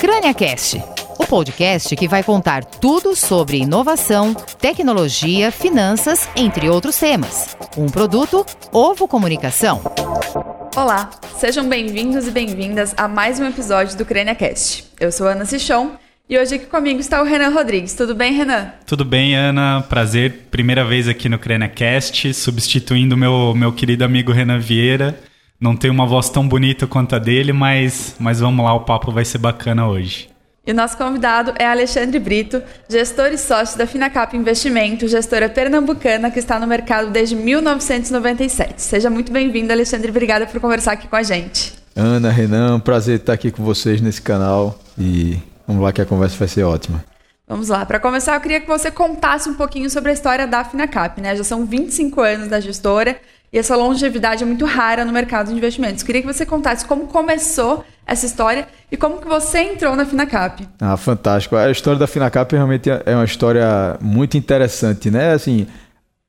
CrâniaCast, o podcast que vai contar tudo sobre inovação, tecnologia, finanças, entre outros temas. Um produto Ovo Comunicação. Olá, sejam bem-vindos e bem-vindas a mais um episódio do CrâniaCast. Eu sou Ana Sichon e hoje aqui comigo está o Renan Rodrigues. Tudo bem, Renan? Tudo bem, Ana. Prazer. Primeira vez aqui no CrâniaCast, substituindo meu, meu querido amigo Renan Vieira. Não tem uma voz tão bonita quanto a dele, mas, mas vamos lá, o papo vai ser bacana hoje. E o nosso convidado é Alexandre Brito, gestor e sócio da Finacap Investimento, gestora pernambucana que está no mercado desde 1997. Seja muito bem-vindo, Alexandre. Obrigada por conversar aqui com a gente. Ana, Renan, prazer estar aqui com vocês nesse canal e vamos lá que a conversa vai ser ótima. Vamos lá. Para começar, eu queria que você contasse um pouquinho sobre a história da Finacap, né? Já são 25 anos da gestora e essa longevidade é muito rara no mercado de investimentos. Queria que você contasse como começou essa história e como que você entrou na Finacap. Ah, fantástico. A história da Finacap realmente é uma história muito interessante, né? Assim,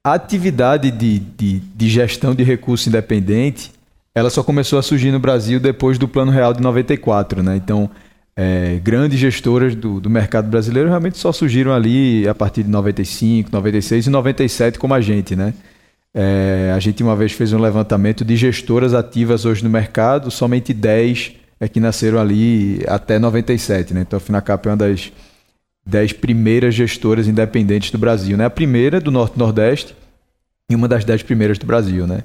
a atividade de, de, de gestão de recurso independente, ela só começou a surgir no Brasil depois do Plano Real de 94, né? Então, é, grandes gestoras do, do mercado brasileiro realmente só surgiram ali a partir de 95, 96 e 97 como a gente, né? É, a gente uma vez fez um levantamento de gestoras ativas hoje no mercado, somente 10 é que nasceram ali até 97, né? Então a Finacap é uma das 10 primeiras gestoras independentes do Brasil, né? A primeira do Norte Nordeste e uma das 10 primeiras do Brasil, né?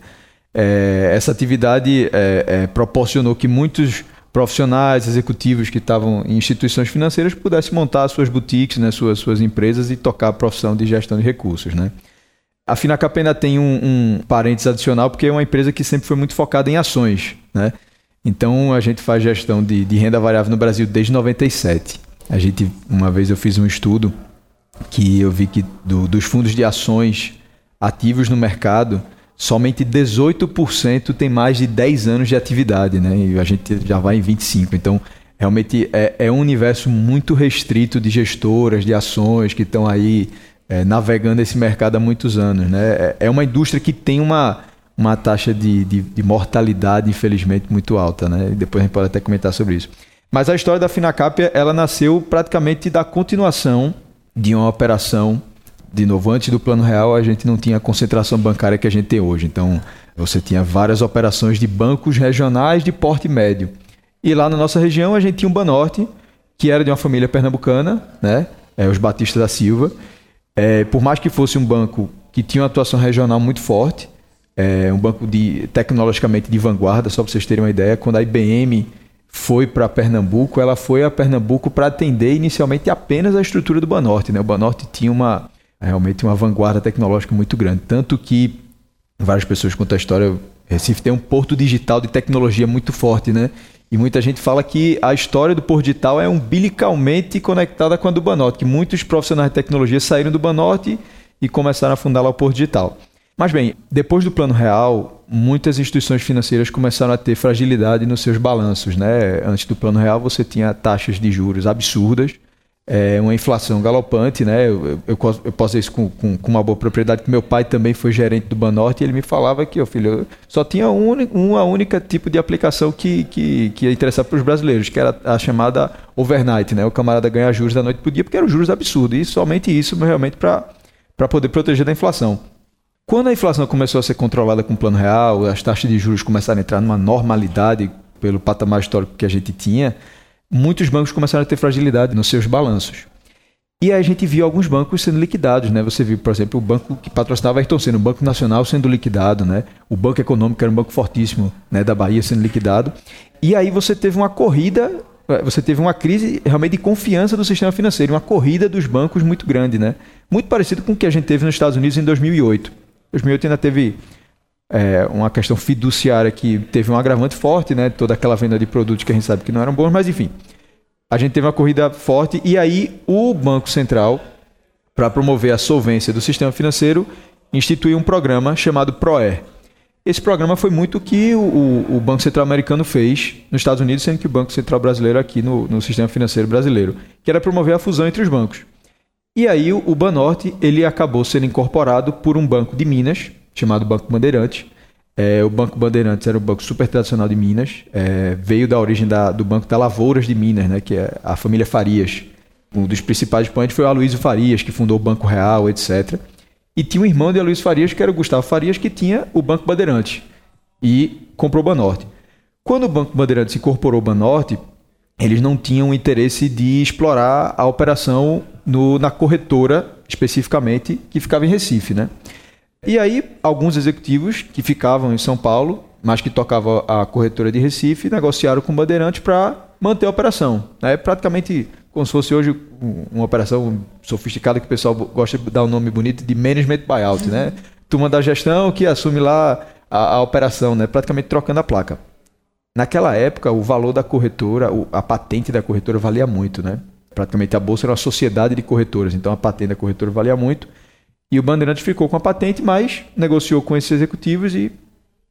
É, essa atividade é, é, proporcionou que muitos profissionais, executivos que estavam em instituições financeiras pudessem montar suas boutiques, né, suas, suas empresas e tocar a profissão de gestão de recursos, né? A Finacap ainda tem um, um parênteses adicional, porque é uma empresa que sempre foi muito focada em ações. Né? Então, a gente faz gestão de, de renda variável no Brasil desde 97. A gente, uma vez eu fiz um estudo que eu vi que do, dos fundos de ações ativos no mercado, somente 18% tem mais de 10 anos de atividade, né? E a gente já vai em 25. Então, realmente é, é um universo muito restrito de gestoras, de ações que estão aí é, navegando esse mercado há muitos anos. Né? É, é uma indústria que tem uma, uma taxa de, de, de, mortalidade, infelizmente, muito alta. Né? Depois a gente pode até comentar sobre isso. Mas a história da Finacap ela nasceu praticamente da continuação de uma operação. De novo, antes do Plano Real, a gente não tinha a concentração bancária que a gente tem hoje. Então, você tinha várias operações de bancos regionais de porte médio. E lá na nossa região, a gente tinha um Banorte, que era de uma família pernambucana, né? É, os Batista da Silva, é, por mais que fosse um banco que tinha uma atuação regional muito forte, é, um banco de, tecnologicamente de vanguarda, só para vocês terem uma ideia, quando a IBM foi para Pernambuco, ela foi a Pernambuco para atender inicialmente apenas a estrutura do Banorte. Né? O Banorte tinha uma, realmente uma vanguarda tecnológica muito grande. Tanto que várias pessoas contam a história, Recife tem um porto digital de tecnologia muito forte, né? E muita gente fala que a história do Por Digital é umbilicalmente conectada com a do Banorte, que muitos profissionais de tecnologia saíram do Banorte e começaram a fundar lá o Por Digital. Mas bem, depois do Plano Real, muitas instituições financeiras começaram a ter fragilidade nos seus balanços. Né? Antes do Plano Real, você tinha taxas de juros absurdas, é, uma inflação galopante, né? Eu, eu, eu posso dizer isso com, com, com, uma boa propriedade, que meu pai também foi gerente do Banorte e ele me falava que, ó, filho, só tinha um, uma única tipo de aplicação que, que, que ia interessar para os brasileiros, que era a chamada overnight, né? O camarada ganhar juros da noite para o dia, porque eram juros absurdos, e somente isso realmente para poder proteger da inflação. Quando a inflação começou a ser controlada com o plano real, as taxas de juros começaram a entrar numa normalidade pelo patamar histórico que a gente tinha, muitos bancos começaram a ter fragilidade nos seus balanços. E a gente viu alguns bancos sendo liquidados, né? Você viu, por exemplo, o banco que patrocinava Ayrton Senna, o Banco Nacional sendo liquidado, né? O Banco Econômico era um banco fortíssimo, né, da Bahia sendo liquidado. E aí você teve uma corrida, eh, você teve uma crise realmente de confiança do sistema financeiro, uma corrida dos bancos muito grande, né? Muito parecido com o que a gente teve nos Estados Unidos em 2008. 2008 ainda teve é, uma questão fiduciária que teve um agravante forte, né? Toda aquela venda de produtos que a gente sabe que não eram bons, mas enfim. A gente teve uma corrida forte e aí o Banco Central, para promover a solvência do sistema financeiro, instituiu um programa chamado PROER. Esse programa foi muito o que o, o, Banco Central americano fez nos Estados Unidos, sendo que o Banco Central brasileiro aqui no, no sistema financeiro brasileiro, que era promover a fusão entre os bancos. E aí o, Banorte ele acabou sendo incorporado por um banco de Minas, chamado Banco Bandeirante, É, o Banco Bandeirantes era um banco super tradicional de Minas, é, veio da origem da, do Banco da Lavouras de Minas, né, que é a família Farias. Um dos principais expoentes foi o Aloysio Farias, que fundou o Banco Real, etc. E tinha um irmão de Aloysio Farias, que era o Gustavo Farias, que tinha o Banco Bandeirantes e comprou o Banorte. Quando o Banco Bandeirantes incorporou o Banorte, eles não tinham interesse de explorar a operação no, na corretora, especificamente, que ficava em Recife, né? E aí, alguns executivos que ficavam em São Paulo, mas que tocavam a corretora de Recife, negociaram com o Bandeirantes para manter a operação. É praticamente como se fosse hoje uma operação sofisticada que o pessoal gosta de dar um nome bonito de management buyout, né? Turma da gestão que assume lá a, a operação, né? Praticamente trocando a placa. Naquela época, o valor da corretora, a patente da corretora valia muito, né? Praticamente a bolsa era uma sociedade de corretoras, então a patente da corretora valia muito. E o Bandeirantes ficou com a patente, mas negociou com esses executivos e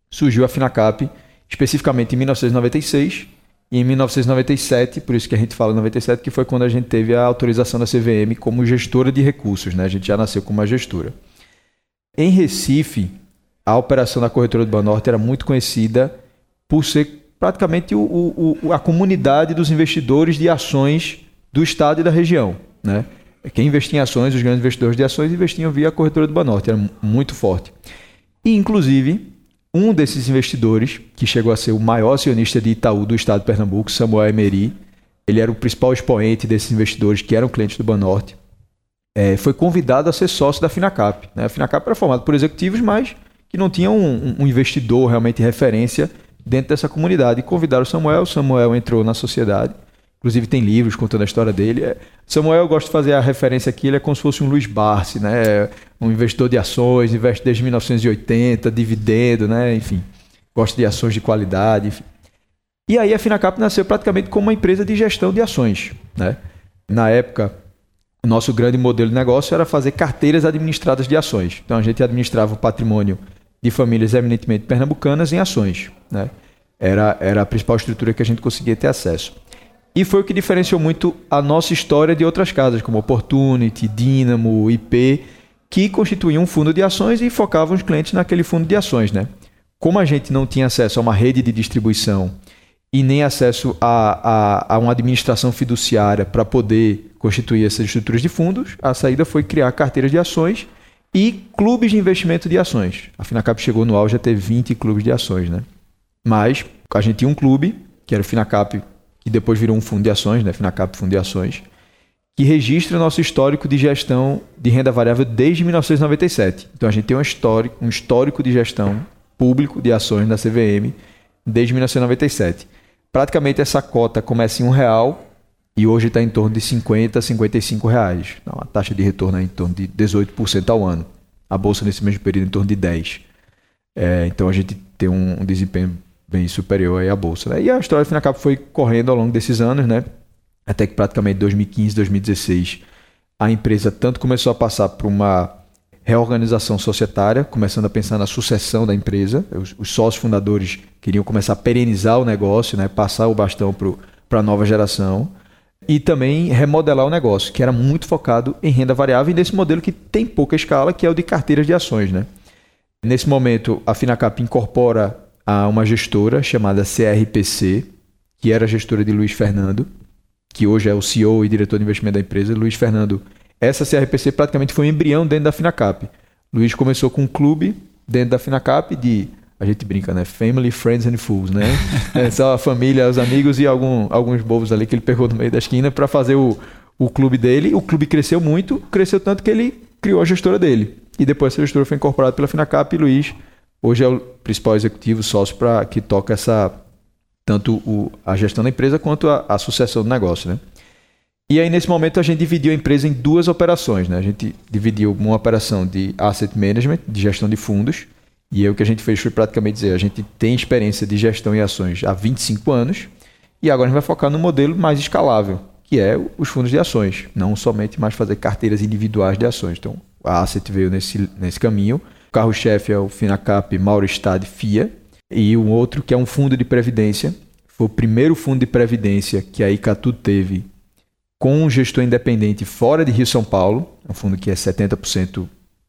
surgiu a Finacap, especificamente em 1996 e em 1997, por isso que a gente fala 97, que foi quando a gente teve a autorização da CVM como gestora de recursos, né? A gente já nasceu como uma gestora. Em Recife, a operação da corretora do Banorte era muito conhecida por ser praticamente o, o, a comunidade dos investidores de ações do estado e da região. Né? Quem investia em ações, os grandes investidores de ações, investiam via a corretora do Banorte, era muito forte. E, inclusive, um desses investidores, que chegou a ser o maior acionista de Itaú do estado de Pernambuco, Samuel Emery, ele era o principal expoente desses investidores que eram clientes do Banorte, é, foi convidado a ser sócio da Finacap. Né? A Finacap era formada por executivos, mas que não tinham um, um investidor realmente referência dentro dessa comunidade. E convidaram o Samuel, o Samuel entrou na sociedade. Inclusive tem livros contando a história dele. É, Samuel, eu gosto de fazer a referência aqui, ele é como se fosse um Luiz Barsi, né? Um investidor de ações, investe desde 1980, dividendo, né? Enfim, gosta de ações de qualidade, enfim. E aí a Finacap nasceu praticamente como uma empresa de gestão de ações, né? Na época, o nosso grande modelo de negócio era fazer carteiras administradas de ações. Então a gente administrava o patrimônio de famílias eminentemente pernambucanas em ações. Né? Era, era a principal estrutura que a gente conseguia ter acesso. E foi o que diferenciou muito a nossa história de outras casas, como Opportunity, Dynamo, IP, que constituíam um fundo de ações e focavam os clientes naquele fundo de ações. Né? Como a gente não tinha acesso a uma rede de distribuição e nem acesso a, a, a uma administração fiduciária para poder constituir essas estruturas de fundos, a saída foi criar carteiras de ações e clubes de investimento de ações. A Finacap chegou no auge a ter 20 clubes de ações, né? Mas a gente tinha um clube, que era o Finacap, que depois virou um fundo de ações, né? Finacap Fundo de Ações, que registra nosso histórico de gestão de renda variável desde 1997. Então a gente tem um histórico, um histórico de gestão público de ações da CVM desde 1997. Praticamente essa cota começa em um real e hoje está em torno de 50, 55 reais. Então, a taxa de retorno é em torno de 18% ao ano. A bolsa nesse mesmo período em torno de 10. É, então a gente tem um, um, desempenho bem superior à bolsa. Né? E a história da Finacap foi correndo ao longo desses anos, né? Até que praticamente 2015, 2016, a empresa tanto começou a passar por uma reorganização societária, começando a pensar na sucessão da empresa. Os, os sócios fundadores queriam começar a perenizar o negócio, né? passar o bastão para a nova geração e também remodelar o negócio, que era muito focado em renda variável e nesse modelo que tem pouca escala, que é o de carteiras de ações. Né? Nesse momento, a Finacap incorpora a uma gestora chamada CRPC, que era a gestora de Luiz Fernando, que hoje é o CEO e diretor de investimento da empresa. Luiz Fernando, essa CRPC praticamente foi um embrião dentro da Finacap. Luiz começou com um clube dentro da Finacap de a gente brinca, né? Family, friends and fools, né? é só a família, os amigos e algum, alguns bobos ali que ele pegou no meio da esquina para fazer o, o clube dele. O clube cresceu muito, cresceu tanto que ele criou a gestora dele. E depois essa gestora foi incorporada pela Finacap e Luiz hoje é o principal executivo sócio para que toca essa tanto o, a gestão da empresa quanto a, a sucessão do negócio, né? E aí, nesse momento, a gente dividiu a empresa em duas operações. Né? A gente dividiu uma operação de asset management, de gestão de fundos, e aí o que a gente fez foi praticamente dizer, a gente tem experiência de gestão e ações há 25 anos e agora a gente vai focar no modelo mais escalável, que é os fundos de ações, não somente mais fazer carteiras individuais de ações. Então, a Asset veio nesse, nesse caminho. O carro-chefe é o Finacap Mauristad FIA e um outro que é um fundo de previdência. Foi o primeiro fundo de previdência que a Icatu teve com um gestor independente fora de Rio São Paulo, um fundo que é 70%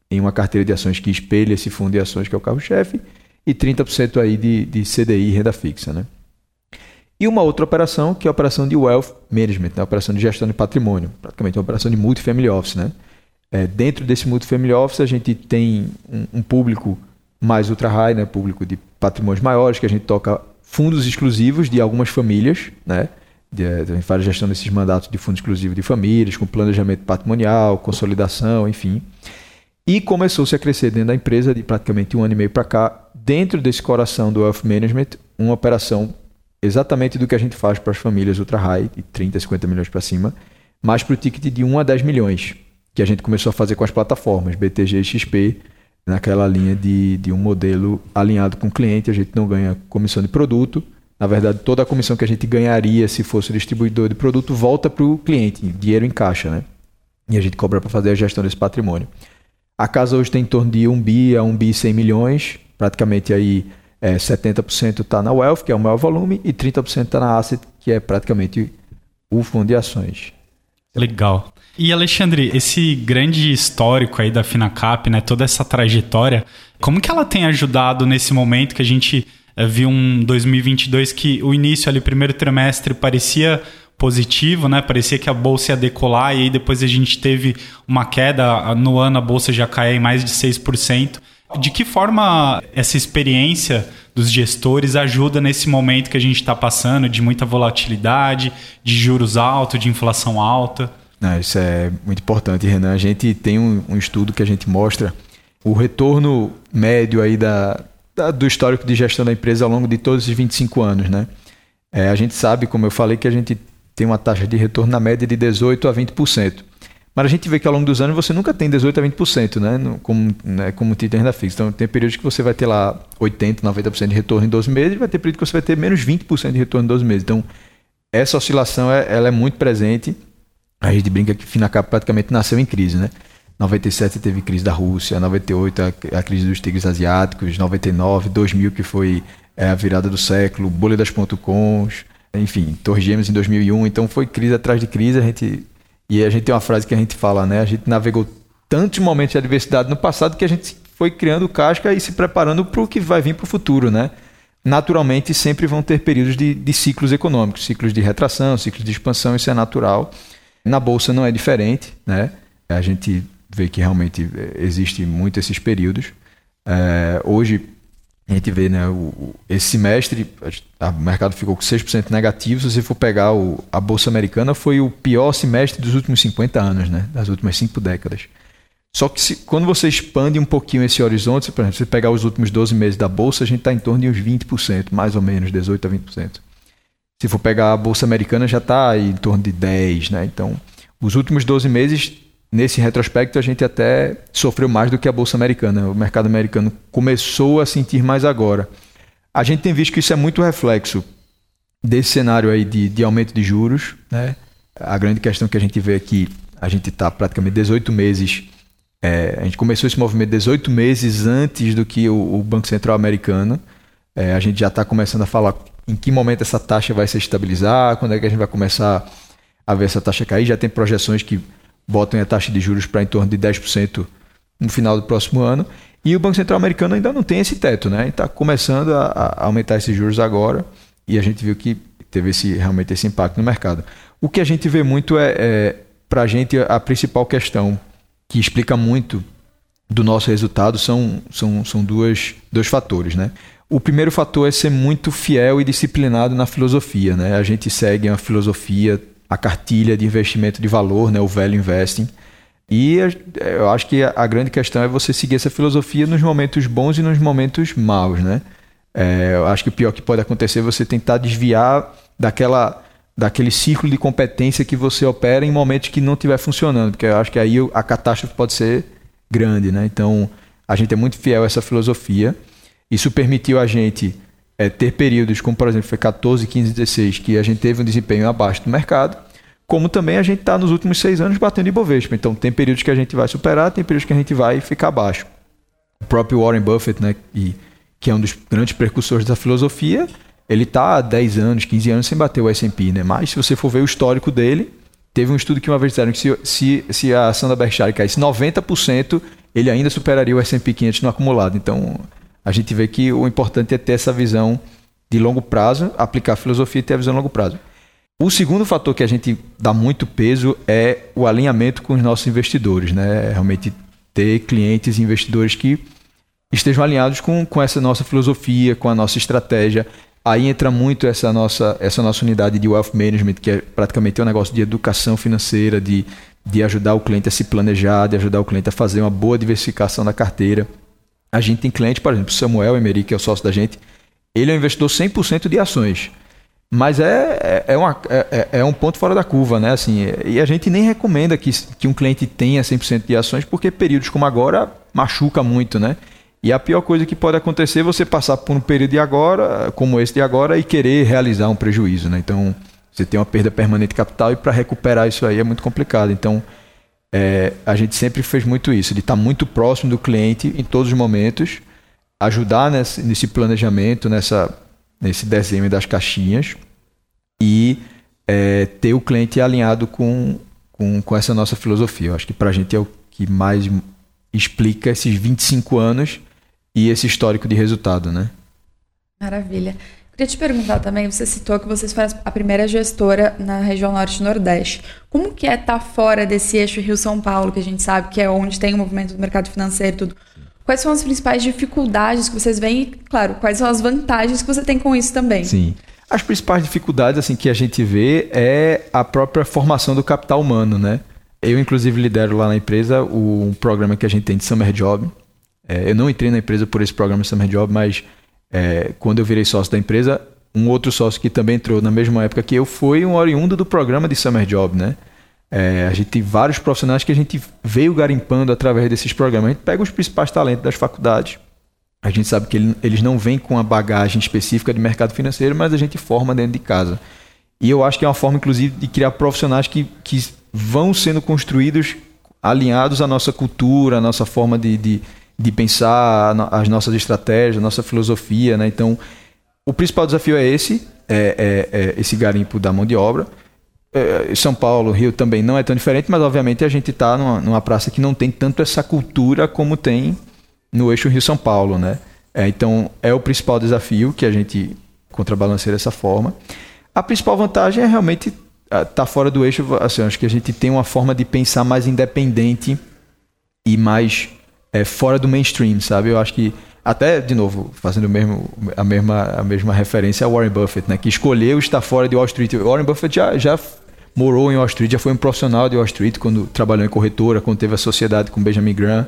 em uma carteira de ações que espelha esse fundo de ações que é o carro-chefe. e 30% aí de, de CDI, renda fixa. Né? E uma outra operação, que é a operação de Wealth Management, né? a operação de gestão de patrimônio, praticamente uma operação de Multifamily Office. Né? É, dentro desse Multifamily Office, a gente tem um, um público mais ultra-high, né? público de patrimônios maiores, que a gente toca fundos exclusivos de algumas famílias, né? De, faz a gestão desses mandatos de fundo exclusivo de famílias, com planejamento patrimonial, consolidação, enfim. E começou-se a crescer dentro da empresa de praticamente um ano e meio para cá, dentro desse coração do Wealth Management, uma operação exatamente do que a gente faz para as famílias ultra high, de 30, 50 milhões para cima, mas para o ticket de 1 a 10 milhões, que a gente começou a fazer com as plataformas BTG e XP, naquela linha de, de um modelo alinhado com o cliente, a gente não ganha comissão de produto. Na verdade, toda a comissão que a gente ganharia se fosse distribuidor de produto volta para o cliente, dinheiro em caixa, né? E a gente cobra para fazer a gestão desse patrimônio. A casa hoje tem em torno de 1 bi a 1 bi 100 milhões, praticamente aí é, 70% está na Wealth, que é o maior volume, e 30% está na Asset, que é praticamente o fundo de ações. Legal. E Alexandre, esse grande histórico aí da Finacap, né, toda essa trajetória, como que ela tem ajudado nesse momento que a gente é, viu um 2022 que o início ali, primeiro trimestre, parecia positivo, né? Parecia que a bolsa ia decolar e aí depois a gente teve uma queda, no ano a bolsa já caiu em mais de 6%. De que forma essa experiência dos gestores ajuda nesse momento que a gente está passando de muita volatilidade, de juros altos, de inflação alta? Não, isso é muito importante, Renan. A gente tem um, um estudo que a gente mostra o retorno médio aí da, da, do histórico de gestão da empresa ao longo de todos esses 25 anos, né? É, a gente sabe, como eu falei, que a gente tem uma taxa de retorno na média de 18% a 20%. Mas a gente vê que ao longo dos anos você nunca tem 18% a 20%, né? Como, né? como título renda fixa. Então tem períodos que você vai ter lá 80%, 90% de retorno em 12 meses, e vai ter período que você vai ter menos 20% de retorno em 12 meses. Então essa oscilação é, ela é muito presente a gente brinca que Finacap praticamente nasceu em crise, né? 97 teve crise da Rússia, 98 a, a crise dos tigres asiáticos, 99, 2000 que foi é, a virada do século, bolha das ponto enfim, Torres Gêmeas em 2001, então foi crise atrás de crise, a gente e a gente tem uma frase que a gente fala, né? A gente navegou tantos momentos de adversidade no passado que a gente foi criando casca e se preparando para o que vai vir para o futuro, né? Naturalmente sempre vão ter períodos de, de ciclos econômicos, ciclos de retração, ciclos de expansão, isso é natural. Na bolsa não é diferente, né? A gente vê que realmente existe muito esses períodos. É, hoje a gente vê, né, o, esse semestre o mercado ficou com 6% negativo. Se você for pegar o, a bolsa americana, foi o pior semestre dos últimos 50 anos, né? Das últimas cinco décadas. Só que se, quando você expande um pouquinho esse horizonte, por exemplo, se você pegar os últimos 12 meses da bolsa, a gente está em torno de uns 20%, mais ou menos, 18% a 20%. Se for pegar a bolsa americana, já está em torno de 10, né? Então, os últimos 12 meses, nesse retrospecto, a gente até sofreu mais do que a bolsa americana. O mercado americano começou a sentir mais agora. A gente tem visto que isso é muito reflexo desse cenário aí de, de aumento de juros, né? A grande questão que a gente vê aqui, a gente está praticamente 18 meses é, a gente começou esse movimento 18 meses antes do que o, o Banco Central americano. É, a gente já está começando a falar em que momento essa taxa vai se estabilizar, quando é que a gente vai começar a ver essa taxa cair. Já tem projeções que botam a taxa de juros para em torno de 10% no final do próximo ano. E o Banco Central americano ainda não tem esse teto, né? Está começando a, a, aumentar esses juros agora e a gente viu que teve esse, realmente esse impacto no mercado. O que a gente vê muito é, é para a gente, a principal questão que explica muito do nosso resultado são, são, são duas, dois fatores, né? O primeiro fator é ser muito fiel e disciplinado na filosofia. Né? A gente segue uma filosofia, a cartilha de investimento de valor, né? o Value Investing. E eu acho que a grande questão é você seguir essa filosofia nos momentos bons e nos momentos maus. Né? É, eu acho que o pior que pode acontecer é você tentar desviar daquela, daquele ciclo de competência que você opera em momentos que não estiver funcionando, porque eu acho que aí a catástrofe pode ser grande. Né? Então, a gente é muito fiel a essa filosofia. Isso permitiu a gente é, ter períodos, como por exemplo foi 14, 15, 16, que a gente teve um desempenho abaixo do mercado, como também a gente está nos últimos seis anos batendo Ibovespa. Então tem períodos que a gente vai superar, tem períodos que a gente vai ficar abaixo. O próprio Warren Buffett, né, e, que é um dos grandes precursores da filosofia, ele está há 10 anos, 15 anos sem bater o S&P, né? Mas se você for ver o histórico dele, teve um estudo que uma vez disseram que se, se, se a ação da Berkshire caísse 90%, ele ainda superaria o S&P 500 no acumulado. Então, a gente vê que o importante é ter essa visão de longo prazo, aplicar a filosofia e ter a visão de longo prazo. O segundo fator que a gente dá muito peso é o alinhamento com os nossos investidores, né? Realmente ter clientes e investidores que estejam alinhados com, com essa nossa filosofia, com a nossa estratégia. Aí entra muito essa nossa, essa nossa unidade de wealth management, que é praticamente um negócio de educação financeira, de, de ajudar o cliente a se planejar, de ajudar o cliente a fazer uma boa diversificação da carteira. A gente tem cliente, por exemplo, Samuel Emery, que é o sócio da gente, ele é um investidor 100% de ações. Mas é, é, é uma, é, é, é, um ponto fora da curva, né? Assim, e a gente nem recomenda que, que um cliente tenha 100% de ações, porque períodos como agora machuca muito, né? E a pior coisa que pode acontecer é você passar por um período de agora, como esse de agora, e querer realizar um prejuízo, né? Então, você tem uma perda permanente de capital e para recuperar isso aí é muito complicado. Então, é, a gente sempre fez muito isso, de estar tá muito próximo do cliente em todos os momentos, ajudar nesse, nesse planejamento, nessa nesse desenho das caixinhas e é, ter o cliente alinhado com, com, com essa nossa filosofia. Eu acho que para a gente é o que mais explica esses 25 anos e esse histórico de resultado, né? Maravilha. Queria te perguntar também, você citou que vocês foram a primeira gestora na região norte e nordeste. Como que é estar tá fora desse eixo Rio-São Paulo, que a gente sabe que é onde tem o movimento do mercado financeiro e tudo? Quais são as principais dificuldades que vocês veem e, claro, quais são as vantagens que você tem com isso também? Sim. As principais dificuldades assim que a gente vê é a própria formação do capital humano, né? Eu, inclusive, lidero lá na empresa um programa que a gente tem de Summer Job. É, eu não entrei na empresa por esse programa Summer Job, mas é, quando eu virei sócio da empresa, um outro sócio que também entrou na mesma época que eu foi um oriundo do programa de Summer Job, né? É, a gente tem vários profissionais que a gente veio garimpando através desses programas. A gente pega os principais talentos das faculdades. A gente sabe que eles não vêm com a bagagem específica de mercado financeiro, mas a gente forma dentro de casa. E eu acho que é uma forma, inclusive, de criar profissionais que, que vão sendo construídos alinhados à nossa cultura, à nossa forma de, de, de pensar, as nossas estratégias, a nossa filosofia. Né? Então, o principal desafio é esse, é, é, é esse garimpo da mão de obra. É, São Paulo, Rio também não é tão diferente, mas obviamente a gente está numa, numa, praça que não tem tanto essa cultura como tem no eixo Rio-São Paulo, né? É, então é o principal desafio que a gente contrabalanceia dessa forma. A principal vantagem é realmente estar tá fora do eixo. Assim, acho que a gente tem uma forma de pensar mais independente e mais é, fora do mainstream, sabe? Eu acho que até de novo fazendo mesmo, a mesma a mesma referência ao Warren Buffett, né? Que escolheu estar fora de Wall Street. Warren Buffett já, já morou em Wall Street, já foi um profissional de Wall Street quando trabalhou em corretora, quando teve a sociedade com Benjamin Graham.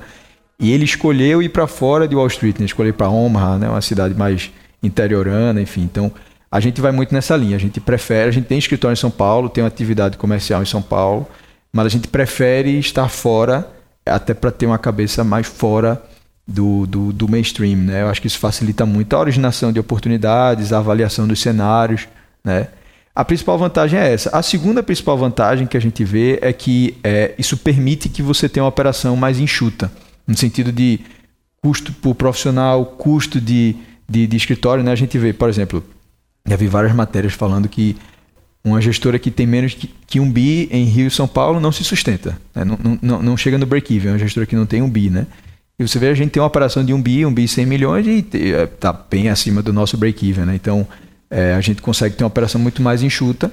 E ele escolheu ir para fora de Wall Street, né? escolheu para Omaha, né? uma cidade mais interiorana, enfim. Então, a gente vai muito nessa linha. A gente prefere, a gente tem escritório em São Paulo, tem uma atividade comercial em São Paulo, mas a gente prefere estar fora, até para ter uma cabeça mais fora do, do, do, mainstream. Né? Eu acho que isso facilita muito a originação de oportunidades, a avaliação dos cenários. Né? A principal vantagem é essa. A segunda principal vantagem que a gente vê é que é, isso permite que você tenha uma operação mais enxuta, no sentido de custo por profissional, custo de, de, de escritório. Né? A gente vê, por exemplo, já vi várias matérias falando que uma gestora que tem menos que, um bi em Rio e São Paulo não se sustenta. Né? Não, não, não chega no break-even, é uma gestora que não tem um bi. Né? E você vê, a gente tem uma operação de um bi, um bi 100 milhões e está bem acima do nosso break-even. Né? Então, é, a gente consegue ter uma operação muito mais enxuta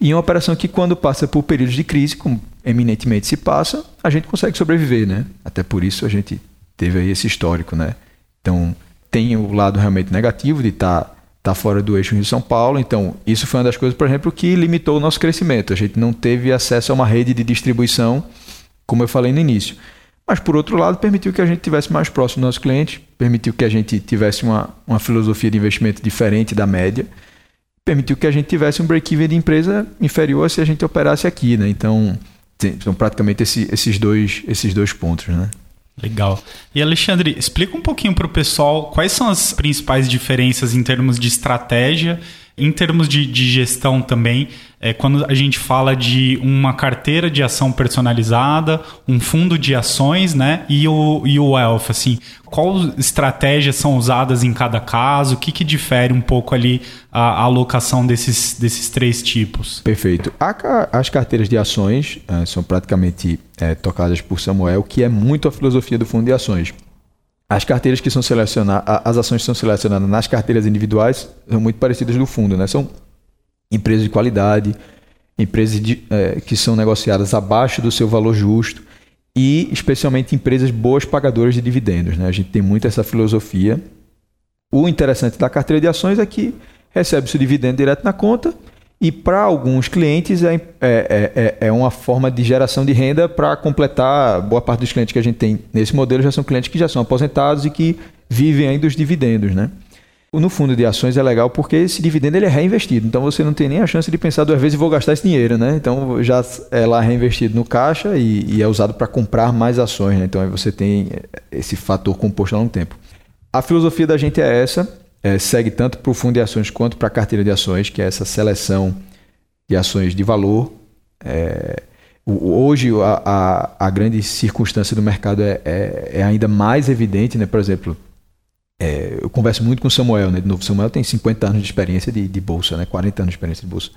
e uma operação que, quando passa por períodos de crise, como eminentemente se passa, a gente consegue sobreviver, né? Até por isso a gente teve aí esse histórico, né? Então, tem o lado realmente negativo de estar tá, tá fora do eixo Rio-São Paulo. Então, isso foi uma das coisas, por exemplo, que limitou o nosso crescimento. A gente não teve acesso a uma rede de distribuição, como eu falei no início. Mas, por outro lado, permitiu que a gente tivesse mais próximo dos nossos clientes, permitiu que a gente tivesse uma, uma filosofia de investimento diferente da média, permitiu que a gente tivesse um break-even de empresa inferior se a gente operasse aqui. Né? Então, são praticamente esse, esses, dois, esses dois pontos. Né? Legal. E Alexandre, explica um pouquinho para o pessoal quais são as principais diferenças em termos de estratégia em termos de, de gestão também, é, quando a gente fala de uma carteira de ação personalizada, um fundo de ações, né? E o, e o Wealth, assim, qual estratégias são usadas em cada caso? O que, que difere um pouco ali a, a alocação desses, desses três tipos? Perfeito. As carteiras de ações é, são praticamente é, tocadas por Samuel, que é muito a filosofia do fundo de ações. As carteiras que são selecionadas, as ações que são selecionadas nas carteiras individuais são muito parecidas do fundo, né? São empresas de qualidade, empresas de, é, que são negociadas abaixo do seu valor justo e especialmente empresas boas pagadoras de dividendos. Né? A gente tem muito essa filosofia. O interessante da carteira de ações é que recebe-se o dividendo direto na conta e para alguns clientes é, é, é, é, uma forma de geração de renda para completar boa parte dos clientes que a gente tem nesse modelo já são clientes que já são aposentados e que vivem ainda dos dividendos, né? No fundo de ações é legal porque esse dividendo ele é reinvestido, então você não tem nem a chance de pensar duas vezes e vou gastar esse dinheiro, né? Então já é lá reinvestido no caixa e, e é usado para comprar mais ações, né? Então aí você tem esse fator composto ao longo tempo. A filosofia da gente é essa, é, segue tanto para o fundo de ações quanto para a carteira de ações, que é essa seleção de ações de valor. É, hoje a, a, a, grande circunstância do mercado é, é, é, ainda mais evidente, né? Por exemplo, é, eu converso muito com o Samuel, né? De novo, Samuel tem 50 anos de experiência de, de bolsa, né? 40 anos de experiência de bolsa.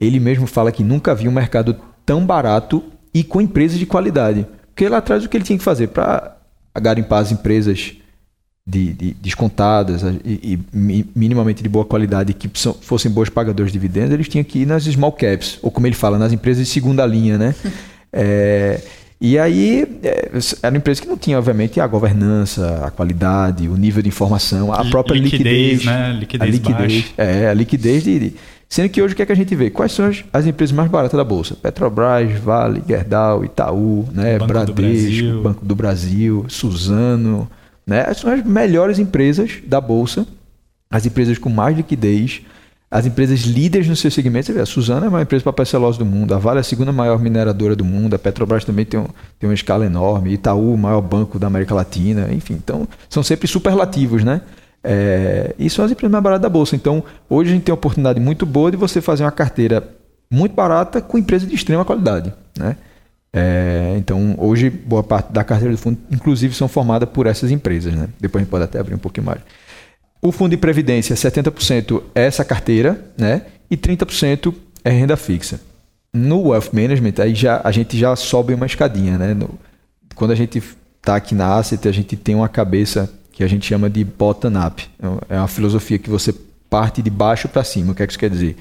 Ele mesmo fala que nunca viu um mercado tão barato e com empresas de qualidade. Porque lá atrás o que ele tinha que fazer para garimpar as empresas de, de, descontadas e, e, minimamente de boa qualidade que são, fossem bons pagadores de dividendos, eles tinham que ir nas small caps, ou como ele fala, nas empresas de segunda linha, né? é, e aí é, era uma empresa que não tinha, obviamente, a governança, a qualidade, o nível de informação, a própria liquidez. liquidez né? Liquidez, a liquidez É, a liquidez de, de, Sendo que hoje o que, é que a gente vê? Quais são as, as empresas mais baratas da Bolsa? Petrobras, Vale, Gerdau, Itaú, né? Banco Bradesco, do Banco do Brasil, Suzano, né? São as melhores empresas da Bolsa, as empresas com mais liquidez, as empresas líderes no seu segmento. Você vê, a Suzana é uma empresa papel celulose do mundo, a Vale é a segunda maior mineradora do mundo, a Petrobras também tem, um, tem uma escala enorme, Itaú, o maior banco da América Latina, enfim. Então, são sempre superlativos, né? É, e são as empresas mais baratas da Bolsa. Então, hoje a gente tem uma oportunidade muito boa de você fazer uma carteira muito barata com empresas de extrema qualidade, né? É, então, hoje, boa parte da carteira do fundo, inclusive, são formadas por essas empresas. Né? Depois a gente pode até abrir um pouquinho mais. O fundo de previdência, 70% é essa carteira né? e 30% é renda fixa. No Wealth Management, aí já, a gente já sobe uma escadinha. Né? No, quando a gente está aqui na Asset, a gente tem uma cabeça que a gente chama de bottom-up. É uma filosofia que você parte de baixo para cima. O que, é que isso quer dizer?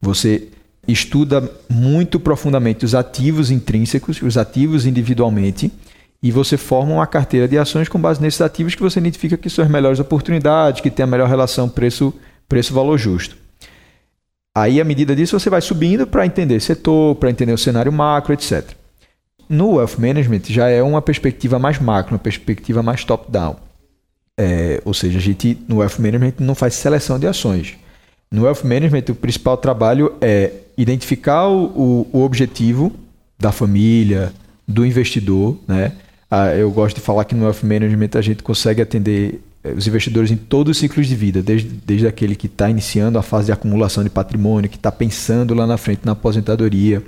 Você estuda muito profundamente os ativos intrínsecos, os ativos individualmente, e você forma uma carteira de ações com base nesses ativos que você identifica que são as melhores oportunidades, que tem a melhor relação preço preço-valor justo. Aí, à medida disso, você vai subindo para entender setor, para entender o cenário macro, etc. No Wealth Management já é uma perspectiva mais macro, uma perspectiva mais top-down. É, ou seja, a gente no Wealth Management não faz seleção de ações. No Wealth Management, o principal trabalho é identificar o, o objetivo da família, do investidor. Né? Ah, eu gosto de falar que no Wealth Management a gente consegue atender eh, os investidores em todos os ciclos de vida, desde, desde aquele que está iniciando a fase de acumulação de patrimônio, que está pensando lá na frente na aposentadoria,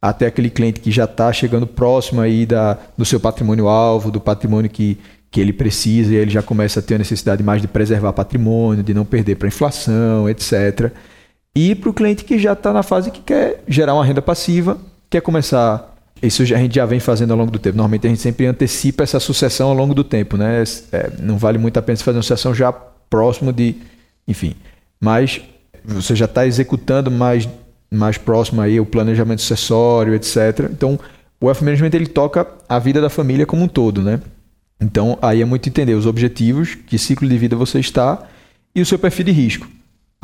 até aquele cliente que já está chegando próximo aí da, do seu patrimônio alvo, do patrimônio que, que ele precisa, e ele já começa a ter a necessidade mais de preservar patrimônio, de não perder para a inflação, etc. E para o cliente que já está na fase que quer gerar uma renda passiva, quer começar. Isso a gente já vem fazendo ao longo do tempo. Normalmente a gente sempre antecipa essa sucessão ao longo do tempo, né? É, não vale muito a pena fazer uma sucessão já próximo de. Enfim. Mas você já está executando mais, mais próximo aí o planejamento sucessório, etc. Então, o Wealth Management ele toca a vida da família como um todo, né? Então, aí é muito entender os objetivos, que ciclo de vida você está e o seu perfil de risco.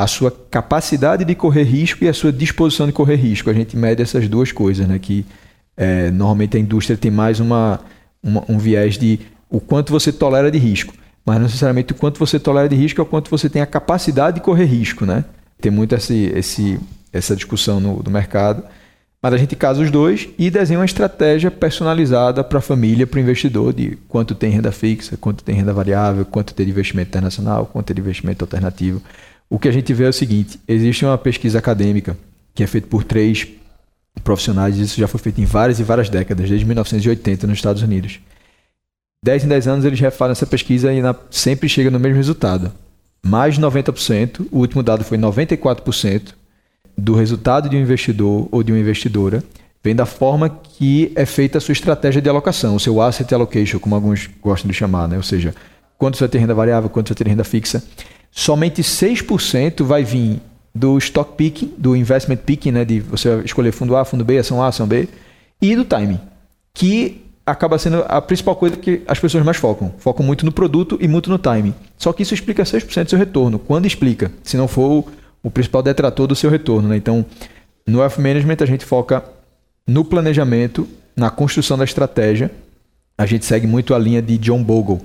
A sua capacidade de correr risco e a sua disposição de correr risco. A gente mede essas duas coisas, né? Que é, normalmente a indústria tem mais uma, uma, um viés de o quanto você tolera de risco. Mas não necessariamente o quanto você tolera de risco é o quanto você tem a capacidade de correr risco, né? Tem muito esse, esse, essa discussão no, no mercado. Mas a gente casa os dois e desenha uma estratégia personalizada para a família, para o investidor, de quanto tem renda fixa, quanto tem renda variável, quanto tem investimento internacional, quanto tem investimento alternativo. O que a gente vê é o seguinte: existe uma pesquisa acadêmica que é feita por três profissionais, isso já foi feito em várias e várias décadas, desde 1980 nos Estados Unidos. 10 em 10 anos eles refazem essa pesquisa e na, sempre chega no mesmo resultado. Mais de 90%, o último dado foi 94%, do resultado de um investidor ou de uma investidora Vem da forma que é feita a sua estratégia de alocação, o seu asset allocation, como alguns gostam de chamar, né? Ou seja, quanto vai ter renda variável, quanto vai ter renda fixa. Somente 6% vai vir do stock picking, do investment picking, né? De você escolher fundo A, fundo B, ação A, ação B, e do timing, que acaba sendo a principal coisa que as pessoas mais focam. Focam muito no produto e muito no timing. Só que isso explica 6% do seu retorno. Quando explica? Se não for o principal detrator do seu retorno, né? Então, no Wealth Management a gente foca no planejamento, na construção da estratégia, a gente segue muito a linha de John Bogle,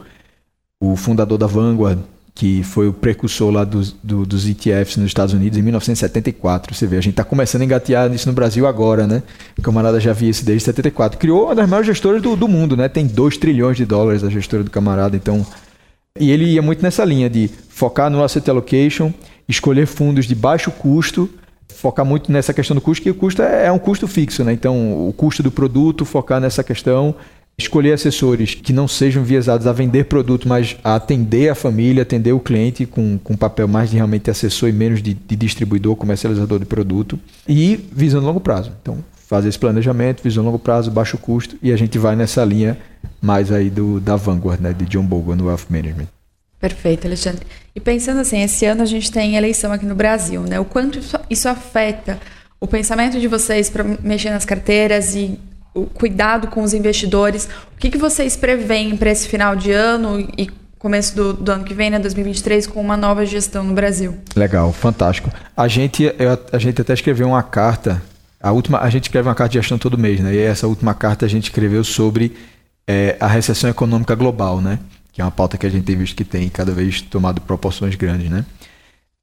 o fundador da Vanguard, que foi o precursor lá dos, do, dos ETFs nos Estados Unidos em 1974. Você vê, a gente está começando a engatear nisso no Brasil agora, né? O camarada já via isso desde 74. Criou uma das maiores gestoras do, do mundo, né? Tem 2 trilhões de dólares a gestora do camarada, então... E ele ia muito nessa linha de focar no asset allocation, escolher fundos de baixo custo, focar muito nessa questão do custo, que o custo é, é um custo fixo, né? Então, o custo do produto, focar nessa questão, escolher assessores que não sejam viesados a vender produto, mas a atender a família, atender o cliente com, com papel mais de realmente assessor e menos de, de distribuidor, comercializador de produto, e visão longo prazo. Então, fazer esse planejamento, visão longo prazo, baixo custo, e a gente vai nessa linha mais aí do, da Vanguard, né, de John Bogle no Wealth Management. Perfeito, Alexandre. E pensando assim, esse ano a gente tem eleição aqui no Brasil, né? O quanto isso afeta o pensamento de vocês para mexer nas carteiras e o cuidado com os investidores? O que, que vocês preveem para esse final de ano e começo do, do, ano que vem, né, 2023, com uma nova gestão no Brasil? Legal, fantástico. A gente, eu, a gente até escreveu uma carta. A última, a gente escreve uma carta de gestão todo mês, né? E essa última carta a gente escreveu sobre é, a recessão econômica global, né? que é uma pauta que a gente tem visto que tem cada vez tomado proporções grandes, né?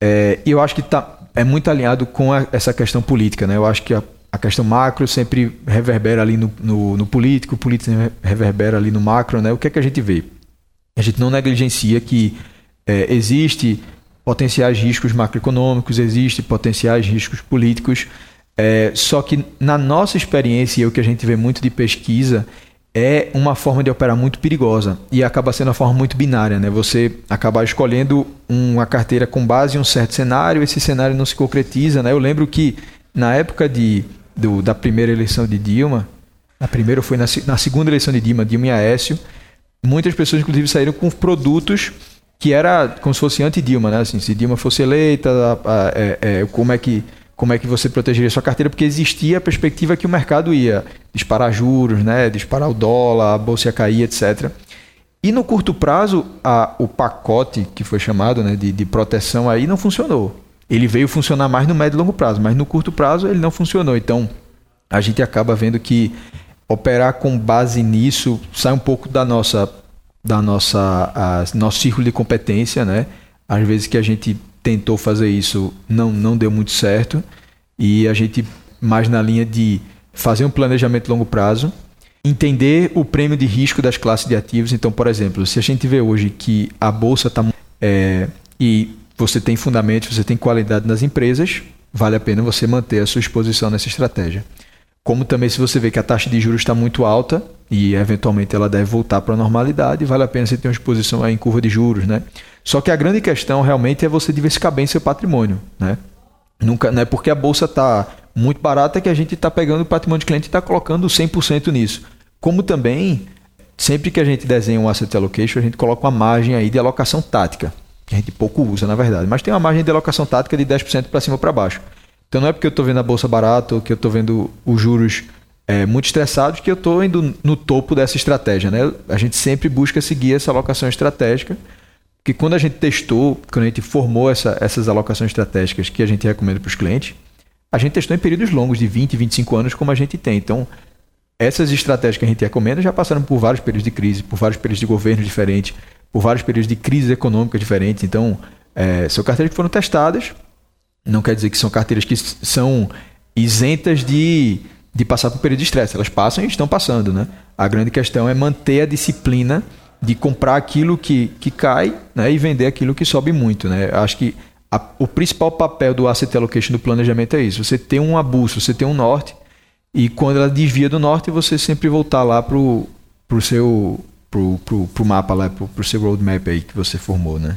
É, e eu acho que tá, é muito alinhado com a, essa questão política, né? Eu acho que a, a questão macro sempre reverbera ali no, no, no, político, o político reverbera ali no macro, né? O que é que a gente vê? A gente não negligencia que é, existe potenciais riscos macroeconômicos, existe potenciais riscos políticos, é, só que na nossa experiência e o que a gente vê muito de pesquisa é uma forma de operar muito perigosa e acaba sendo uma forma muito binária, né? Você acaba escolhendo uma carteira com base em um certo cenário, esse cenário não se concretiza, né? Eu lembro que na época de, do, da primeira eleição de Dilma, a primeira foi na, na segunda eleição de Dilma, Dilma e Aécio, muitas pessoas inclusive saíram com produtos que era como se fosse anti-Dilma, né? Assim, se Dilma fosse eleita, a, a, é, é, como é que como é que você protegeria sua carteira, porque existia a perspectiva que o mercado ia disparar juros, né, disparar o dólar, a bolsa ia cair, etc. E no curto prazo, a, o pacote que foi chamado né, de, de proteção aí não funcionou. Ele veio funcionar mais no médio e longo prazo, mas no curto prazo ele não funcionou. Então, a gente acaba vendo que operar com base nisso sai um pouco da nossa da nossa a, nosso círculo de competência, né? Às vezes que a gente tentou fazer isso, não, não deu muito certo. E a gente, mais na linha de fazer um planejamento longo prazo, entender o prêmio de risco das classes de ativos. Então, por exemplo, se a gente vê hoje que a bolsa está. É, e você tem fundamentos, você tem qualidade nas empresas, vale a pena você manter a sua exposição nessa estratégia. Como também, se você vê que a taxa de juros está muito alta e eventualmente ela deve voltar para a normalidade, vale a pena você ter uma exposição em curva de juros, né? Só que a grande questão realmente é você diversificar bem seu patrimônio, né? Nunca, não é porque a bolsa está muito barata que a gente está pegando o patrimônio de cliente e está colocando 100% nisso. Como também, sempre que a gente desenha um asset allocation, a gente coloca uma margem aí de alocação tática, que a gente pouco usa, na verdade. Mas tem uma margem de alocação tática de 10% para cima ou para baixo. Então não é porque eu estou vendo a bolsa barata ou que eu estou vendo os juros é, muito estressados que eu estou indo no topo dessa estratégia. Né? A gente sempre busca seguir essa alocação estratégica que quando a gente testou, quando a gente formou essa, essas alocações estratégicas que a gente recomenda para os clientes, a gente testou em períodos longos de 20, 25 anos, como a gente tem. Então, essas estratégias que a gente recomenda já passaram por vários períodos de crise, por vários períodos de governo diferentes, por vários períodos de crise econômica diferentes. Então, é, são carteiras que foram testadas, não quer dizer que são carteiras que são isentas de, de passar por período de estresse. Elas passam e estão passando. Né? A grande questão é manter a disciplina de comprar aquilo que, que cai né, e vender aquilo que sobe muito. Né? Acho que a, o principal papel do asset allocation do planejamento é isso. Você tem uma bússola, você tem um norte, e quando ela desvia do norte, você sempre voltar lá para o seu pro, pro, pro mapa lá, pro, pro seu roadmap aí que você formou, né?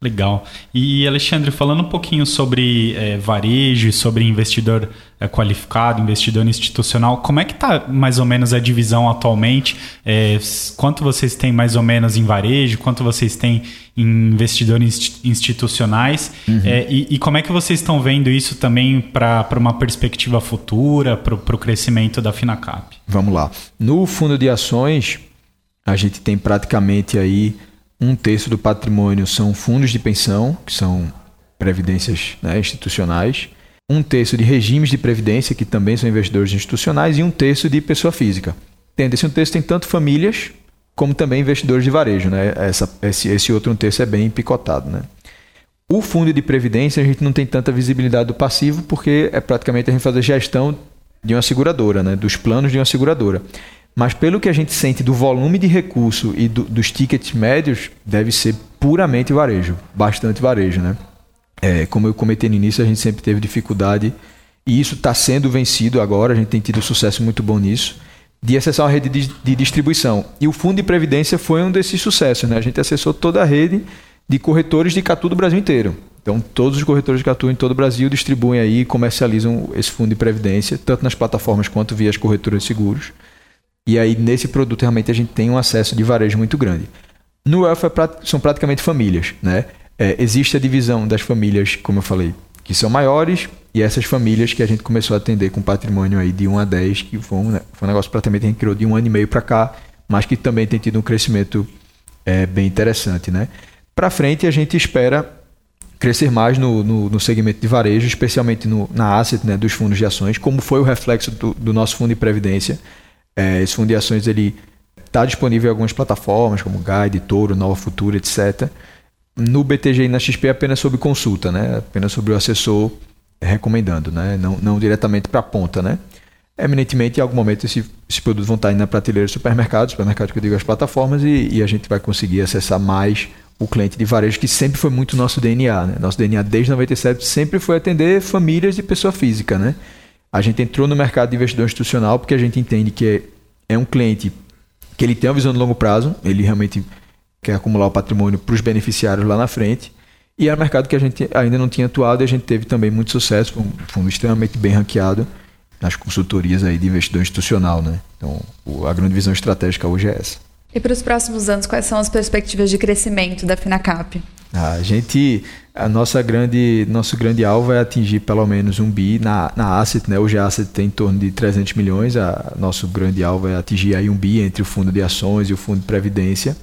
Legal. E Alexandre, falando um pouquinho sobre é, varejo, sobre investidor é, qualificado, investidor institucional, como é que está mais ou menos a divisão atualmente? É, quanto vocês têm mais ou menos em varejo? Quanto vocês têm em investidores institucionais? Uhum. É, e, e, como é que vocês estão vendo isso também para uma perspectiva futura, para o crescimento da Finacap? Vamos lá. No fundo de ações, a gente tem praticamente aí um terço do patrimônio são fundos de pensão, que são previdências né, institucionais, um terço de regimes de previdência, que também são investidores institucionais, e um terço de pessoa física. Tendo esse um terço tem tanto famílias como também investidores de varejo. Né? Essa, esse, esse outro um terço é bem picotado. Né? O fundo de previdência, a gente não tem tanta visibilidade do passivo, porque é praticamente a gente fazer gestão de uma seguradora, né? dos planos de uma seguradora. Mas pelo que a gente sente do volume de recurso e do, dos tickets médios, deve ser puramente varejo, bastante varejo, né? É, como eu comentei no início, a gente sempre teve dificuldade e isso está sendo vencido agora, a gente tem tido sucesso muito bom nisso, de acessar a rede de, de distribuição. E o Fundo de Previdência foi um desses sucessos, né? A gente acessou toda a rede de corretores de Catu do Brasil inteiro. Então, todos os corretores de Catu em todo o Brasil distribuem aí e comercializam esse fundo de previdência, tanto nas plataformas quanto via as corretoras de seguros. E aí, nesse produto, realmente a gente tem um acesso de varejo muito grande. No Wealth é são praticamente famílias. Né? É, existe a divisão das famílias, como eu falei, que são maiores, e essas famílias que a gente começou a atender com patrimônio aí de 1 a 10, que foi um, né, foi um negócio praticamente que a gente criou de um ano e meio para cá, mas que também tem tido um crescimento é, bem interessante. Né? Para frente, a gente espera crescer mais no, no, no, segmento de varejo, especialmente no, na asset né, dos fundos de ações, como foi o reflexo do, do nosso fundo de previdência. É, esse fundo de ações ele está disponível em algumas plataformas como Guide, Toro, Nova Futura, etc. No BTG e na XP é apenas sobre consulta, né? apenas sobre o assessor recomendando, né? não, não diretamente para a ponta. Né? Eminentemente, em algum momento, esse, esse produto vão estar indo na prateleira do supermercado, supermercado que eu digo as plataformas, e, e, a gente vai conseguir acessar mais o cliente de varejo, que sempre foi muito nosso DNA. Né? Nosso DNA desde 97 sempre foi atender famílias de pessoa física. Né? A gente entrou no mercado de investidor institucional porque a gente entende que é, é um cliente que ele tem uma visão de longo prazo, ele realmente quer acumular o patrimônio para os beneficiários lá na frente. E é um mercado que a gente ainda não tinha atuado e a gente teve também muito sucesso, foi um fundo extremamente bem ranqueado nas consultorias aí de investidor institucional. Né? Então, a grande visão estratégica hoje é essa. E para os próximos anos, quais são as perspectivas de crescimento da Finacap? A gente, a nossa grande, nosso grande alvo é atingir pelo menos um bi na, na asset, né? Hoje a asset tem em torno de 300 milhões, a, nosso grande alvo é atingir aí um bi entre o fundo de ações e o fundo de previdência.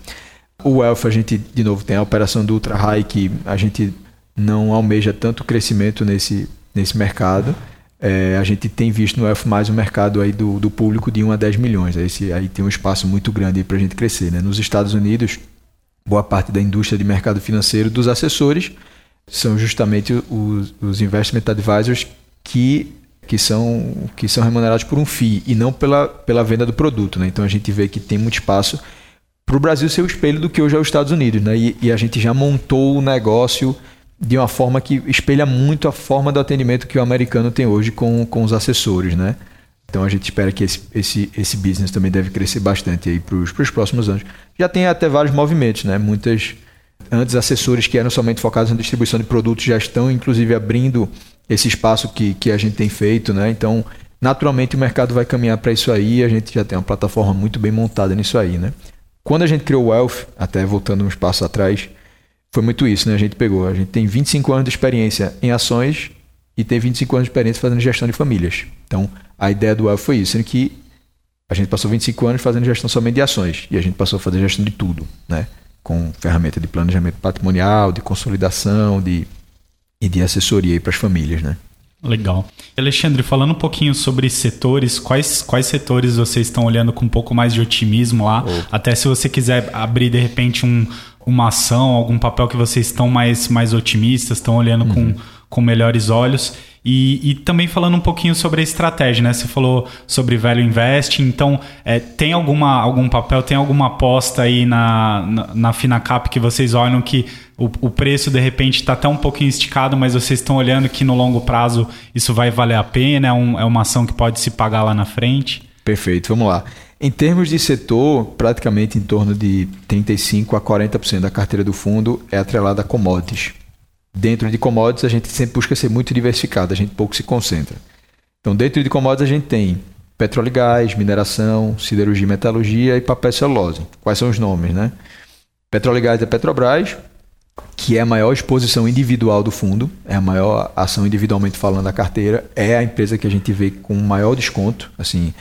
O Wealth a gente, de novo, tem a operação do Ultra High que a gente não almeja tanto crescimento nesse, nesse mercado. É, a gente tem visto no Wealth mais um mercado aí do, do público de 1 a 10 milhões. Esse aí tem um espaço muito grande para a gente crescer. Né? Nos Estados Unidos, boa parte da indústria de mercado financeiro dos assessores são justamente os, os investment advisors que, que, são, que são remunerados por um FII e não pela, pela venda do produto. Né? Então a gente vê que tem muito espaço para o Brasil ser o espelho do que hoje é os Estados Unidos. Né? E, e a gente já montou o negócio de uma forma que espelha muito a forma do atendimento que o americano tem hoje com, com os assessores. Né? Então a gente espera que esse, esse, esse business também deve crescer bastante aí para os próximos anos. Já tem até vários movimentos, né? Muitas antes assessores que eram somente focados na distribuição de produtos já estão inclusive abrindo esse espaço que, que a gente tem feito, né? Então, naturalmente o mercado vai caminhar para isso aí, a gente já tem uma plataforma muito bem montada nisso aí, né? Quando a gente criou o Wealth, até voltando uns passos atrás, foi muito isso, né? A gente pegou, a gente tem 25 anos de experiência em ações e tem 25 anos de experiência fazendo gestão de famílias. Então, a ideia do Wealth foi isso, sendo que a gente passou 25 anos fazendo gestão somente de ações e a gente passou a fazer gestão de tudo, né? Com ferramenta de planejamento patrimonial, de consolidação, de e de assessoria para as famílias, né? Legal. Alexandre, falando um pouquinho sobre setores, quais, quais setores vocês estão olhando com um pouco mais de otimismo lá? Oh. Até se você quiser abrir de repente um, uma ação, algum papel que vocês estão mais, mais otimistas, estão olhando uhum. com, com melhores olhos. E, e, também falando um pouquinho sobre a estratégia, né? Você falou sobre velho investing, então é, tem alguma, algum papel, tem alguma aposta aí na, na, na Finacap que vocês olham que o, o preço de repente está até um pouquinho esticado, mas vocês estão olhando que no longo prazo isso vai valer a pena, é, um, é uma ação que pode se pagar lá na frente? Perfeito, vamos lá. Em termos de setor, praticamente em torno de 35 a 40% da carteira do fundo é atrelada a commodities. Dentro de commodities, a gente sempre busca ser muito diversificado, a gente pouco se concentra. Então, dentro de commodities, a gente tem petróleo e gás, mineração, siderurgia e metalurgia e papel e celulose. Quais são os nomes, né? Petróleo e gás é Petrobras, que é a maior exposição individual do fundo, é a maior ação individualmente falando da carteira, é a empresa que a gente vê com maior desconto, assim,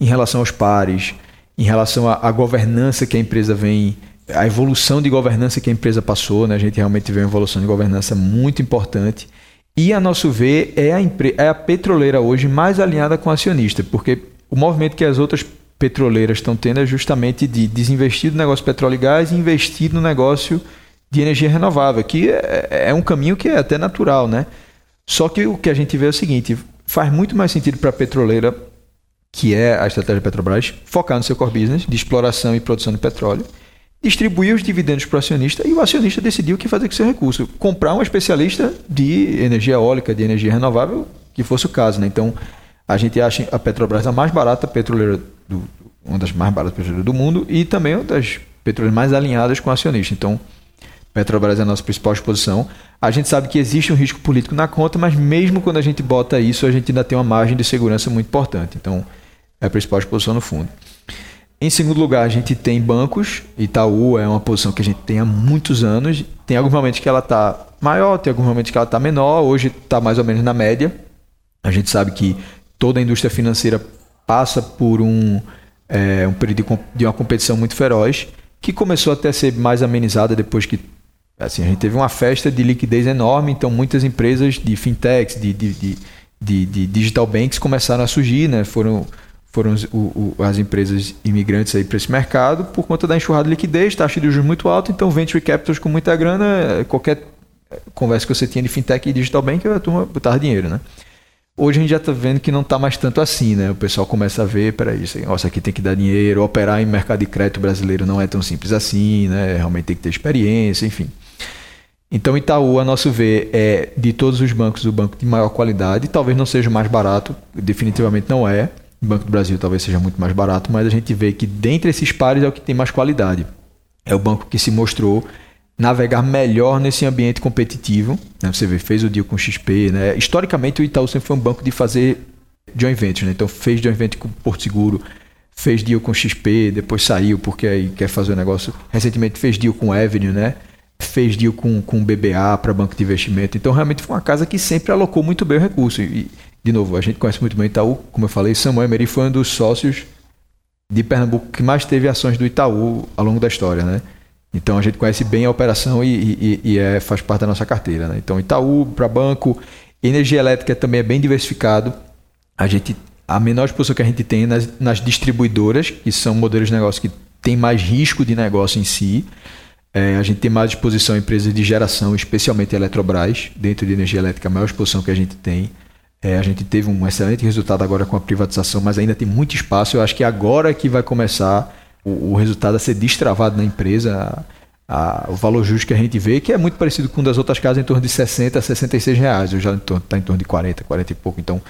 em relação aos pares, em relação à, governança que a empresa vem, a evolução de governança que a empresa passou, né? A gente realmente vê uma evolução de governança muito importante. E, a nosso ver, é a, é a petroleira hoje mais alinhada com o acionista, porque o movimento que as outras petroleiras estão tendo é justamente de desinvestir do negócio petróleo e gás e investir no negócio de energia renovável, que é, é um caminho que é até natural, né? Só que o que a gente vê é o seguinte, faz muito mais sentido para a petroleira, que é a estratégia Petrobras, focar no seu core business de exploração e produção de petróleo, distribuir os dividendos para o acionista e o acionista decidir o que fazer com seu recurso. Comprar um especialista de energia eólica, de energia renovável, que fosse o caso. Né? Então, a gente acha a Petrobras a mais barata petroleira, do, uma das mais baratas petroleiras do mundo e também uma das petroleiras mais alinhadas com o acionista. Então, Petrobras é a nossa principal exposição. A gente sabe que existe um risco político na conta, mas mesmo quando a gente bota isso, a gente ainda tem uma margem de segurança muito importante. Então, é a principal exposição no fundo. Em segundo lugar, a gente tem bancos. Itaú é uma posição que a gente tem há muitos anos. Tem alguns momentos que ela está maior, tem alguns momentos que ela está menor. Hoje está mais ou menos na média. A gente sabe que toda a indústria financeira passa por um, é, um período de, uma competição muito feroz, que começou até a ser mais amenizada depois que Assim, a gente teve uma festa de liquidez enorme, então muitas empresas de fintechs, de, de, de, de digital banks começaram a surgir, né? Foram, foram o, o, as empresas imigrantes aí para esse mercado por conta da enxurrada de liquidez, taxa de juros muito alta, então venture capitals com muita grana, qualquer conversa que você tinha de fintech e digital bank, a turma botava dinheiro, né? Hoje a gente já está vendo que não está mais tanto assim, né? O pessoal começa a ver, peraí, isso nossa, aqui tem que dar dinheiro, operar em mercado de crédito brasileiro não é tão simples assim, né? Realmente tem que ter experiência, enfim. Então, Itaú, a nosso ver, é de todos os bancos o banco de maior qualidade. Talvez não seja mais barato, definitivamente não é. Banco do Brasil talvez seja muito mais barato, mas a gente vê que dentre esses pares é o que tem mais qualidade. É o banco que se mostrou navegar melhor nesse ambiente competitivo. Né? Você vê, fez o deal com XP. Né? Historicamente, o Itaú sempre foi um banco de fazer joint venture. Né? Então, fez joint venture com Porto Seguro, fez deal com XP, depois saiu porque aí quer fazer o um negócio. Recentemente fez deal com Avenue, né? fez deal com, com BBA para banco de investimento. Então, realmente foi uma casa que sempre alocou muito bem o recurso. E, de novo, a gente conhece muito bem o Itaú. Como eu falei, Samuel Emery foi um dos sócios de Pernambuco que mais teve ações do Itaú ao longo da história, né? Então, a gente conhece bem a operação e, e, e é, faz parte da nossa carteira, né? Então, Itaú para banco, energia elétrica também é bem diversificado. A gente a menor exposição que a gente tem nas, nas distribuidoras, que são modelos de negócio que têm mais risco de negócio em si. É, a gente tem mais exposição a empresas de geração, especialmente a Eletrobras, dentro de energia elétrica, a maior exposição que a gente tem. É, a gente teve um excelente resultado agora com a privatização, mas ainda tem muito espaço. Eu acho que agora que vai começar o, o resultado a ser destravado na empresa, a, a, o valor justo que a gente vê, que é muito parecido com o das outras casas, em torno de 60 a 66 reais. Eu já está em torno de 40, 40 e pouco. Então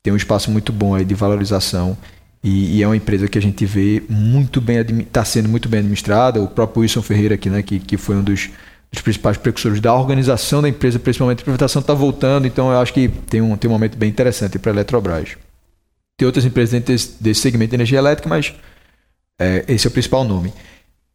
tem um espaço muito bom aí de valorização e, e, é uma empresa que a gente vê muito bem, está sendo muito bem administrada. O próprio Wilson Ferreira aqui, né, que, que foi um dos, dos principais precursores da organização da empresa, principalmente a privatização, está voltando. Então eu acho que tem um, tem um momento bem interessante para a Eletrobras. Tem outras empresas dentro desse, desse segmento de energia elétrica, mas é, esse é o principal nome.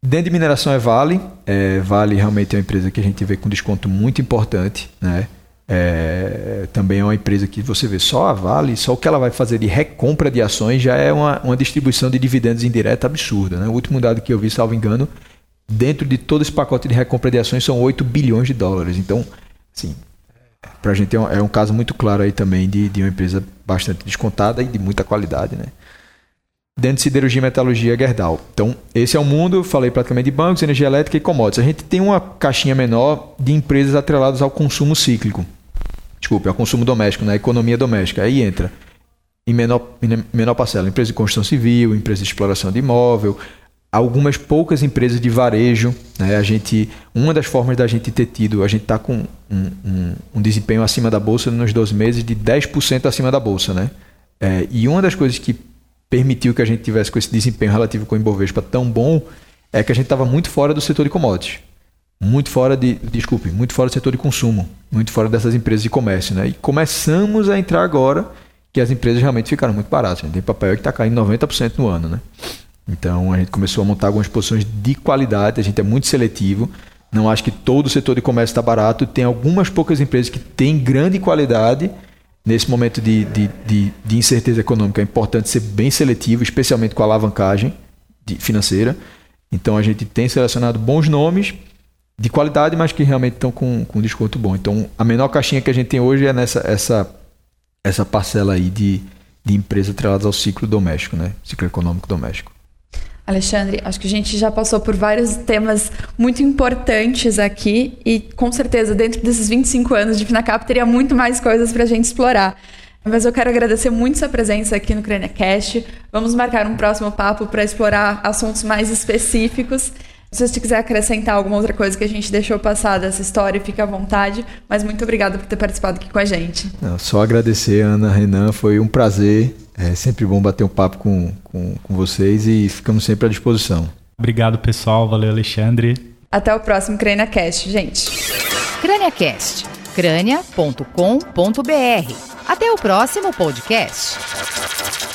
Dentro de mineração é Vale. É, vale realmente é uma empresa que a gente vê com desconto muito importante, né? É, também é uma empresa que você vê só a Vale, só o que ela vai fazer de recompra de ações já é uma, uma distribuição de dividendos indireta absurda. Né? O último dado que eu vi, salvo engano, dentro de todo esse pacote de recompra de ações são 8 bilhões de dólares. Então, assim, para a gente é um, é um, caso muito claro aí também de, de uma empresa bastante descontada e de muita qualidade. Né? Dentro de siderurgia, metalurgia, Gerdau. Então, esse é o mundo, falei praticamente de bancos, energia elétrica e commodities. A gente tem uma caixinha menor de empresas atreladas ao consumo cíclico desculpe, ao consumo doméstico, na né? economia doméstica. Aí entra em menor, em menor parcela, empresa de construção civil, empresa de exploração de imóvel, algumas poucas empresas de varejo. Né? A gente, uma das formas da gente ter tido, a gente está com um, um, um, desempenho acima da bolsa nos 12 meses de 10% acima da bolsa. Né? É, e uma das coisas que permitiu que a gente tivesse com esse desempenho relativo com o Ibovespa tão bom é que a gente estava muito fora do setor de commodities. Muito fora de, desculpe, muito fora do setor de consumo, muito fora dessas empresas de comércio, né? E começamos a entrar agora que as empresas realmente ficaram muito baratas. Gente tem papel que está caindo 90% no ano, né? Então a gente começou a montar algumas posições de qualidade, a gente é muito seletivo. Não acho que todo o setor de comércio está barato. Tem algumas poucas empresas que têm grande qualidade. Nesse momento de, de, de, de incerteza econômica, é importante ser bem seletivo, especialmente com a alavancagem financeira. Então a gente tem selecionado bons nomes de qualidade, mas que realmente estão com, com desconto bom. Então a menor caixinha que a gente tem hoje é nessa essa, essa parcela aí de, de empresas atreladas ao ciclo doméstico, né? Ciclo econômico doméstico. Alexandre, acho que a gente já passou por vários temas muito importantes aqui e com certeza dentro desses 25 anos de Finacap teria muito mais coisas para a gente explorar. Mas eu quero agradecer muito sua presença aqui no CrâniaCast. Vamos marcar um próximo papo para explorar assuntos mais específicos. Se você quiser acrescentar alguma outra coisa que a gente deixou passar dessa história, fique à vontade. Mas muito obrigada por ter participado aqui com a gente. Não, só agradecer, Ana, Renan. Foi um prazer. É sempre bom bater um papo com, com, com vocês e ficamos sempre à disposição. Obrigado, pessoal. Valeu, Alexandre. Até o próximo CrâniaCast, gente. CrâniaCast. crânia.com.br. Até o próximo podcast.